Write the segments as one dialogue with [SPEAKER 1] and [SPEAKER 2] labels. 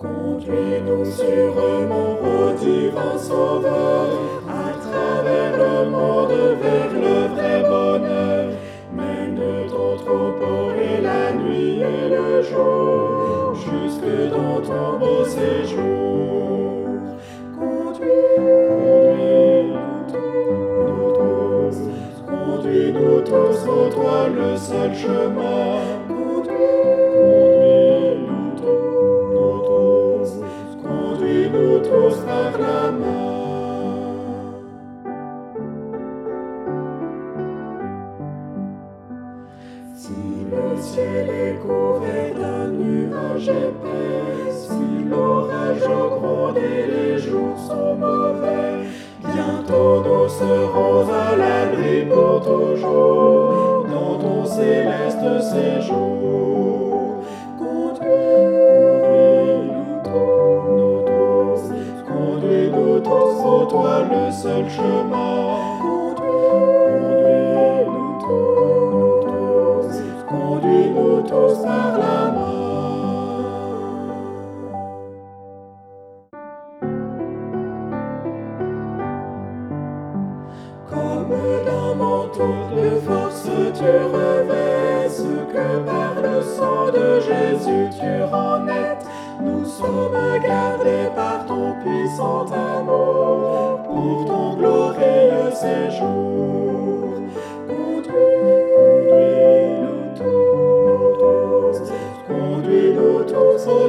[SPEAKER 1] Conduis-nous sûrement au divin Sauveur, à travers le monde vers le vrai bonheur. Mène ton troupeau et la nuit et le jour, jusque dans ton beau séjour. Conduis-nous tous, ô toi le seul chemin. Le ciel est couvert d'un nuage épais, si l'orage gronde et les jours sont mauvais, bientôt nous serons à l'abri pour toujours dans ton céleste séjour. Conduis-nous tous, conduis-nous tous, ô toi le seul chemin.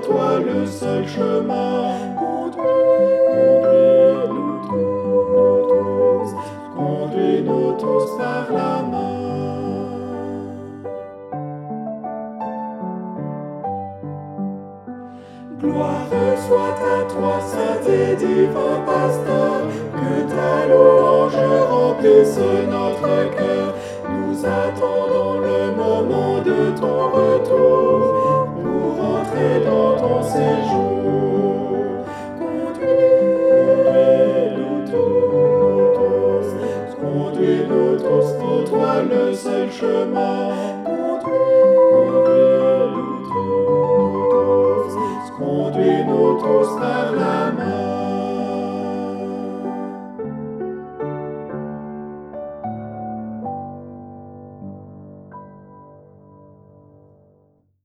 [SPEAKER 1] Toi le seul chemin. Par la main. Gloire soit à toi, saint et divin pasteur, que ta louange remplisse notre cœur. Nous attendons le moment de ton retour pour entrer dans ton séjour. Conduis-nous tous, ô toi le seul chemin.